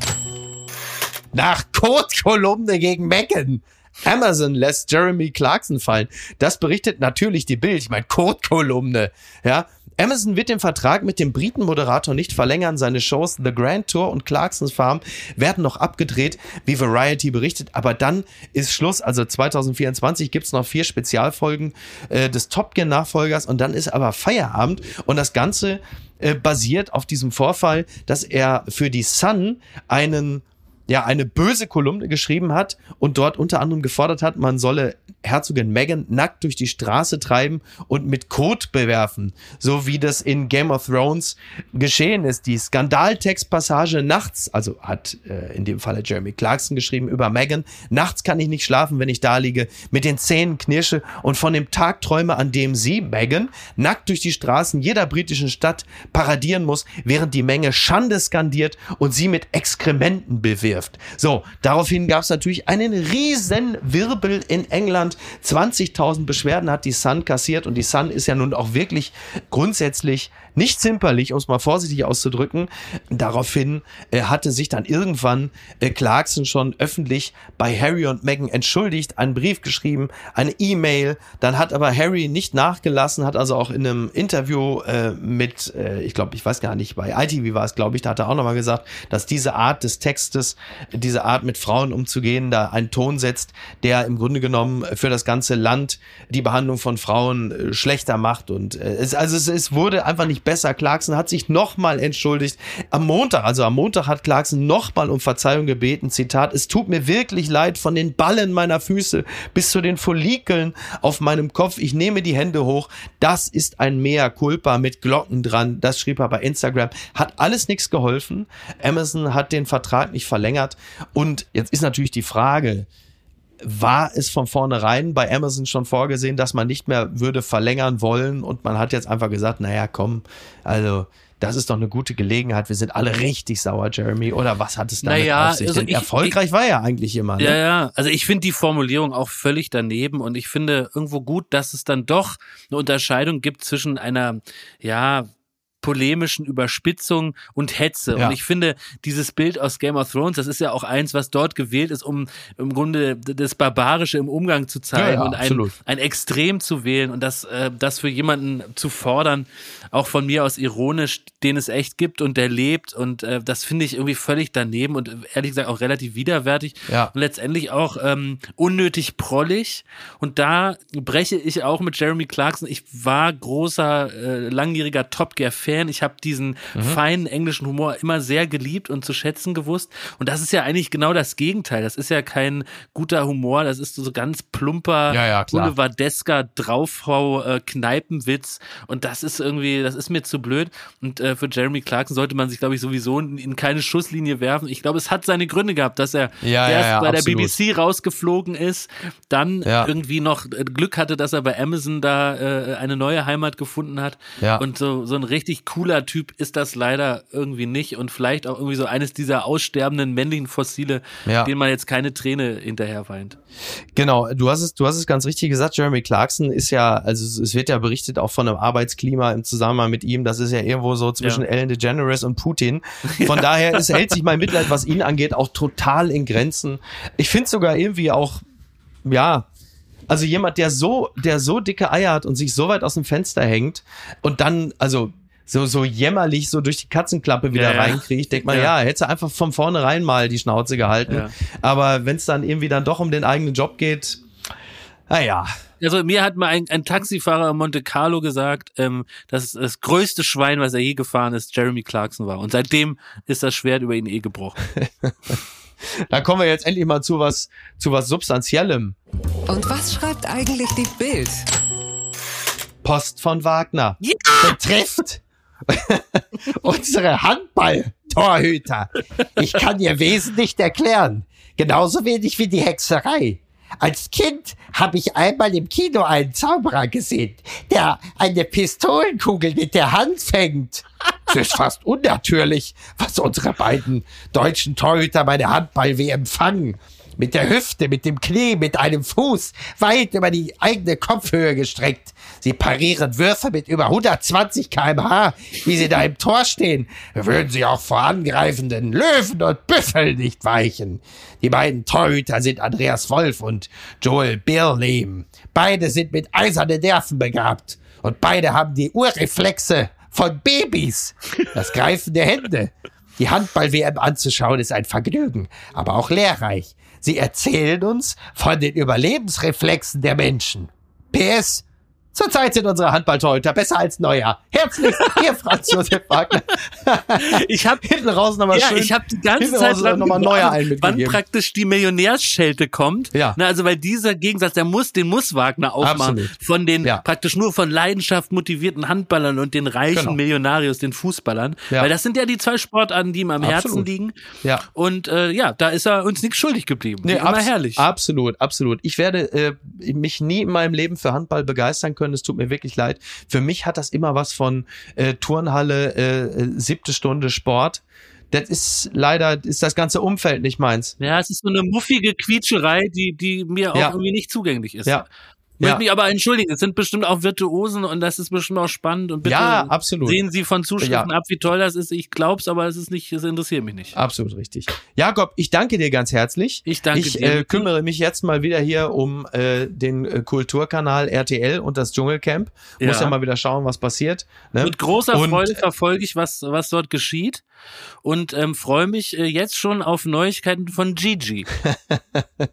Speaker 1: Nach Code-Kolumne gegen Mecken. Amazon lässt Jeremy Clarkson fallen. Das berichtet natürlich die Bild. Ich meine, Code-Kolumne. Ja, Amazon wird den Vertrag mit dem Briten-Moderator nicht verlängern. Seine Shows The Grand Tour und Clarksons Farm werden noch abgedreht, wie Variety berichtet. Aber dann ist Schluss. Also 2024 gibt's noch vier Spezialfolgen äh, des Top Gear-Nachfolgers und dann ist aber Feierabend. Und das Ganze äh, basiert auf diesem Vorfall, dass er für die Sun einen ja eine böse Kolumne geschrieben hat und dort unter anderem gefordert hat, man solle Herzogin Meghan nackt durch die Straße treiben und mit Kot bewerfen, so wie das in Game of Thrones geschehen ist. Die Skandaltextpassage nachts, also hat äh, in dem Falle Jeremy Clarkson geschrieben über Meghan, nachts kann ich nicht schlafen, wenn ich da liege, mit den Zähnen knirsche und von dem Tag träume, an dem sie, Meghan, nackt durch die Straßen jeder britischen Stadt paradieren muss, während die Menge Schande skandiert und sie mit Exkrementen bewirft wirft. So, daraufhin gab es natürlich einen riesen Wirbel in England. 20.000 Beschwerden hat die Sun kassiert und die Sun ist ja nun auch wirklich grundsätzlich nicht zimperlich, um es mal vorsichtig auszudrücken. Daraufhin äh, hatte sich dann irgendwann äh, Clarkson schon öffentlich bei Harry und Meghan entschuldigt, einen Brief geschrieben, eine E-Mail. Dann hat aber Harry nicht nachgelassen, hat also auch in einem Interview äh, mit, äh, ich glaube, ich weiß gar nicht, bei ITV war es, glaube ich, da hat er auch nochmal gesagt, dass diese Art des Textes, diese Art mit Frauen umzugehen, da einen Ton setzt, der im Grunde genommen für das ganze Land die Behandlung von Frauen äh, schlechter macht. Und äh, es, also es, es wurde einfach nicht besser. Clarkson hat sich nochmal entschuldigt. Am Montag, also am Montag hat Clarkson nochmal um Verzeihung gebeten. Zitat, es tut mir wirklich leid von den Ballen meiner Füße bis zu den Follikeln auf meinem Kopf. Ich nehme die Hände hoch. Das ist ein Mea culpa mit Glocken dran. Das schrieb er bei Instagram. Hat alles nichts geholfen. Amazon hat den Vertrag nicht verlängert. Und jetzt ist natürlich die Frage, war es von vornherein bei Amazon schon vorgesehen, dass man nicht mehr würde verlängern wollen und man hat jetzt einfach gesagt, naja, komm, also das ist doch eine gute Gelegenheit. Wir sind alle richtig sauer, Jeremy. Oder was hat es damit
Speaker 3: Naja,
Speaker 1: auf sich?
Speaker 3: also
Speaker 1: Denn
Speaker 3: ich-
Speaker 1: erfolgreich
Speaker 3: ich-
Speaker 1: war er eigentlich immer. Ne?
Speaker 3: Ja, ja. Also ich finde die Formulierung auch völlig daneben und ich finde irgendwo gut, dass es dann doch eine Unterscheidung gibt zwischen einer, ja, polemischen Überspitzung und Hetze.
Speaker 1: Ja.
Speaker 3: Und ich finde, dieses Bild aus Game of Thrones, das ist ja auch eins, was dort gewählt ist, um im Grunde das Barbarische im Umgang zu zeigen
Speaker 1: Ja, ja,
Speaker 3: und ein, ein Extrem zu wählen und das, äh, das für jemanden zu fordern, auch von mir aus ironisch, den es echt gibt und der lebt. Und äh, das finde ich irgendwie völlig daneben und äh, ehrlich gesagt auch relativ widerwärtig
Speaker 1: Ja.
Speaker 3: und letztendlich auch ähm, unnötig prollig. Und da breche ich auch mit Jeremy Clarkson. Ich war großer, äh, langjähriger Top Gear-Fan. Ich habe diesen
Speaker 1: Mhm.
Speaker 3: feinen englischen Humor immer sehr geliebt und zu schätzen gewusst. Und das ist ja eigentlich genau das Gegenteil. Das ist ja kein guter Humor. Das ist so ganz plumper,
Speaker 1: Ja, ja,
Speaker 3: boulevardesker Draufhau, äh, Kneipenwitz. Und das ist irgendwie, das ist mir zu blöd. Und äh, für Jeremy Clarkson sollte man sich, glaube ich, sowieso in, in keine Schusslinie werfen. Ich glaube, es hat seine Gründe gehabt, dass er
Speaker 1: Ja,
Speaker 3: erst
Speaker 1: ja,
Speaker 3: bei
Speaker 1: absolut.
Speaker 3: der BBC rausgeflogen ist, dann irgendwie noch äh, Glück hatte, dass er bei Amazon da äh, eine neue Heimat gefunden hat. Und so, so ein richtig cooler Typ ist das leider irgendwie nicht. Und vielleicht auch irgendwie so eines dieser aussterbenden männlichen Fossile,
Speaker 1: Ja.
Speaker 3: denen man jetzt keine Träne hinterher weint.
Speaker 1: Genau, du hast es, du hast es ganz richtig gesagt. Jeremy Clarkson ist ja, also es- wird ja berichtet auch von einem Arbeitsklima im Zusammenhang mit ihm. Das ist ja irgendwo so zwischen
Speaker 3: Ja.
Speaker 1: Ellen DeGeneres und Putin. Von daher es hält sich mein Mitleid, was ihn angeht, auch total in Grenzen. Ich finde sogar irgendwie auch, ja, also jemand, der so, der so dicke Eier hat und sich so weit aus dem Fenster hängt und dann, also so, so jämmerlich so durch die Katzenklappe wieder
Speaker 3: Ja,
Speaker 1: reinkriegt, denkt man, ja,
Speaker 3: Ja.
Speaker 1: hätte einfach von vornherein mal die Schnauze gehalten.
Speaker 3: Ja.
Speaker 1: Aber wenn es dann irgendwie dann doch um den eigenen Job geht, naja,
Speaker 3: Also mir hat mal ein, ein Taxifahrer in Monte Carlo gesagt, ähm, dass das größte Schwein, was er je gefahren ist, Jeremy Clarkson war. Und seitdem ist das Schwert über ihn eh gebrochen.
Speaker 1: da kommen wir jetzt endlich mal zu was, zu was Substanziellem.
Speaker 2: Und was schreibt eigentlich die Bild?
Speaker 1: Post von Wagner.
Speaker 3: Ja!
Speaker 1: Betrifft unsere Handball-Torhüter.
Speaker 4: Ich kann ihr Wesen nicht erklären. Genauso wenig wie die Hexerei. Als Kind habe ich einmal im Kino einen Zauberer gesehen, der eine Pistolenkugel mit der Hand fängt. Es ist fast unnatürlich, was unsere beiden deutschen Torhüter bei der Handball-WM fangen. Mit der Hüfte, mit dem Knie, mit einem Fuß, weit über die eigene Kopfhöhe gestreckt. Sie parieren Würfe mit über 120 kmh, wie sie da im Tor stehen. Würden sie auch vor angreifenden Löwen und Büffeln nicht weichen. Die beiden Torhüter sind Andreas Wolf und Joel Birlehm. Beide sind mit eisernen Nerven begabt. Und beide haben die Urreflexe von Babys. Das Greifen der Hände. Die Handball-WM anzuschauen ist ein Vergnügen, aber auch lehrreich. Sie erzählen uns von den Überlebensreflexen der Menschen. PS. Zurzeit sind unsere Handballtorhüter besser als Neuer. Herzlich, Ihr Franz Josef Wagner.
Speaker 3: Ich habe
Speaker 1: Hinten raus nochmal
Speaker 3: ja,
Speaker 1: schön.
Speaker 3: ich habe die ganze Zeit lang
Speaker 1: nochmal neuer einen
Speaker 3: wann
Speaker 1: mitgegeben.
Speaker 3: praktisch die Millionärsschelte kommt.
Speaker 1: Ja.
Speaker 3: Na, also weil dieser Gegensatz, der muss, den muss Wagner aufmachen
Speaker 1: Absolut.
Speaker 3: von den
Speaker 1: Ja.
Speaker 3: praktisch nur von Leidenschaft motivierten Handballern und den reichen
Speaker 1: Genau.
Speaker 3: Millionarios, den Fußballern.
Speaker 1: Ja.
Speaker 3: Weil das sind ja die zwei Sportarten, die ihm am Herzen
Speaker 1: Absolut.
Speaker 3: liegen.
Speaker 1: Ja.
Speaker 3: Und äh, ja, da ist er uns nichts schuldig geblieben.
Speaker 1: Nee,
Speaker 3: Wie immer herrlich.
Speaker 1: Absolut, absolut. Ich werde äh, mich nie in meinem Leben für Handball begeistern können. Es tut mir wirklich leid. Für mich hat das immer was von äh, Turnhalle, äh, äh, siebte Stunde Sport. Das ist leider ist das ganze Umfeld nicht meins.
Speaker 3: Ja, es ist so eine muffige Quietscherei, die, die mir auch
Speaker 1: Ja.
Speaker 3: irgendwie nicht zugänglich ist.
Speaker 1: Ja.
Speaker 3: Möchte
Speaker 1: Ja.
Speaker 3: mich aber entschuldigen, es sind bestimmt auch Virtuosen und das ist bestimmt auch spannend und bitte
Speaker 1: Ja, absolut.
Speaker 3: sehen Sie von Zuschriften
Speaker 1: Ja.
Speaker 3: ab, wie toll das ist. Ich glaub's, aber es ist nicht, es interessiert mich nicht.
Speaker 1: Absolut richtig. Jakob, ich danke dir ganz herzlich.
Speaker 3: Ich danke
Speaker 1: ich,
Speaker 3: dir.
Speaker 1: Äh, kümmere mich jetzt mal wieder hier um äh, den äh, Kulturkanal RTL und das Dschungelcamp. Muss
Speaker 3: Ja.
Speaker 1: ja mal wieder schauen, was passiert. Ne?
Speaker 3: Mit großer
Speaker 1: Und-
Speaker 3: Freude verfolge ich, was, was dort geschieht und ähm, freue mich äh, jetzt schon auf Neuigkeiten von Gigi.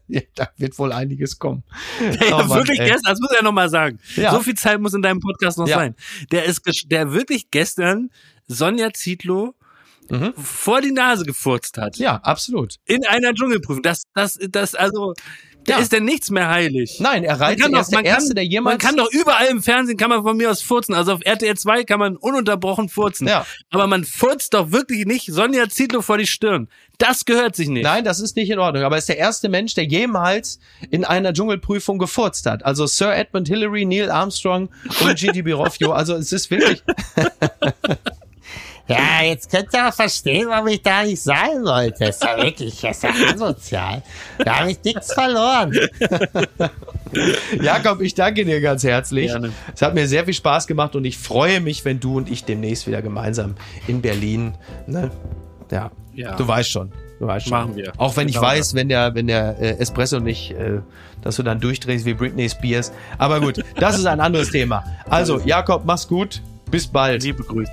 Speaker 1: Ja, da wird wohl einiges kommen.
Speaker 3: Ja,
Speaker 1: Oh Mann,
Speaker 3: wirklich
Speaker 1: ey.
Speaker 3: Gestern, das muss ja nochmal sagen.
Speaker 1: Ja.
Speaker 3: So viel Zeit muss in deinem Podcast noch
Speaker 1: Ja.
Speaker 3: sein. Der ist, der wirklich gestern Sonja Zietlow
Speaker 1: Mhm.
Speaker 3: vor die Nase gefurzt hat.
Speaker 1: Ja, absolut.
Speaker 3: In einer Dschungelprüfung. Das, das, das, also, Da
Speaker 1: Ja.
Speaker 3: ist denn nichts mehr heilig.
Speaker 1: Nein, er
Speaker 3: Man
Speaker 1: reizt,
Speaker 3: kann, doch, man,
Speaker 1: Erste,
Speaker 3: kann,
Speaker 1: der
Speaker 3: man
Speaker 1: jemals...
Speaker 3: kann doch überall im Fernsehen, kann man von mir aus furzen. Also auf RTL 2 kann man ununterbrochen furzen.
Speaker 1: Ja.
Speaker 3: Aber man furzt doch wirklich nicht Sonja Zietlow vor die Stirn. Das gehört sich nicht.
Speaker 1: Nein, das ist nicht in Ordnung. Aber er ist der erste Mensch, der jemals in einer Dschungelprüfung gefurzt hat. Also Sir Edmund Hillary, Neil Armstrong und Gigi Biroffio. Also es ist wirklich...
Speaker 4: Ja, jetzt könnt ihr auch verstehen, warum ich da nicht sein wollte. Das ist ja wirklich, das ist ja asozial. Da habe ich nichts verloren.
Speaker 1: Jakob, ich danke dir ganz herzlich.
Speaker 3: Gerne.
Speaker 1: Es hat mir sehr viel Spaß gemacht und ich freue mich, wenn du und ich demnächst wieder gemeinsam in Berlin. Ne? Ja.
Speaker 3: Ja.
Speaker 1: du weißt schon. Du weißt schon.
Speaker 3: Machen wir.
Speaker 1: Auch wenn ich
Speaker 3: Genau
Speaker 1: weiß, wenn der, wenn der äh, Espresso nicht, äh, dass du dann durchdrehst wie Britney Spears. Aber gut, das ist ein anderes Thema. Also, Jakob, mach's gut. Bis bald.
Speaker 3: Liebe Grüße.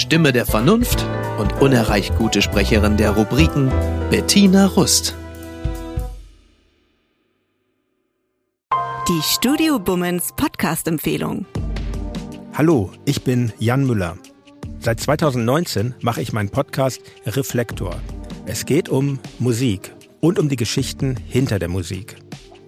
Speaker 5: Stimme der Vernunft und unerreicht gute Sprecherin der Rubriken Bettina Rust.
Speaker 6: Die Studio Bummens Podcast-Empfehlung.
Speaker 7: Hallo, ich bin Jan Müller. Seit 2019 mache ich meinen Podcast Reflektor. Es geht um Musik und um die Geschichten hinter der Musik.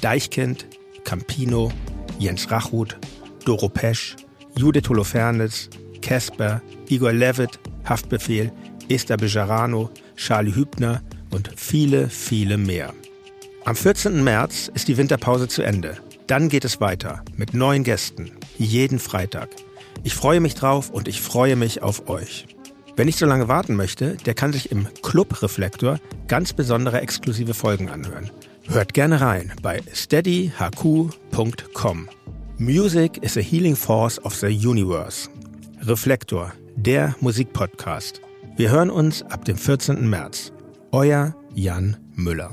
Speaker 7: Deichkind, Campino, Jens Rachut, Doro Pesch, Judith Holofernes, Casper, Igor Levitt, Haftbefehl, Esther Bejarano, Charlie Hübner und viele, viele mehr. Am 14. März ist die Winterpause zu Ende. Dann geht es weiter mit neuen Gästen, jeden Freitag. Ich freue mich drauf und ich freue mich auf euch. Wer nicht so lange warten möchte, der kann sich im Club Reflektor ganz besondere exklusive Folgen anhören. Hört gerne rein bei steadyhq.com. Music is a healing force of the universe. Reflektor, der Musikpodcast. Wir hören uns ab dem 14. März. Euer Jan Müller.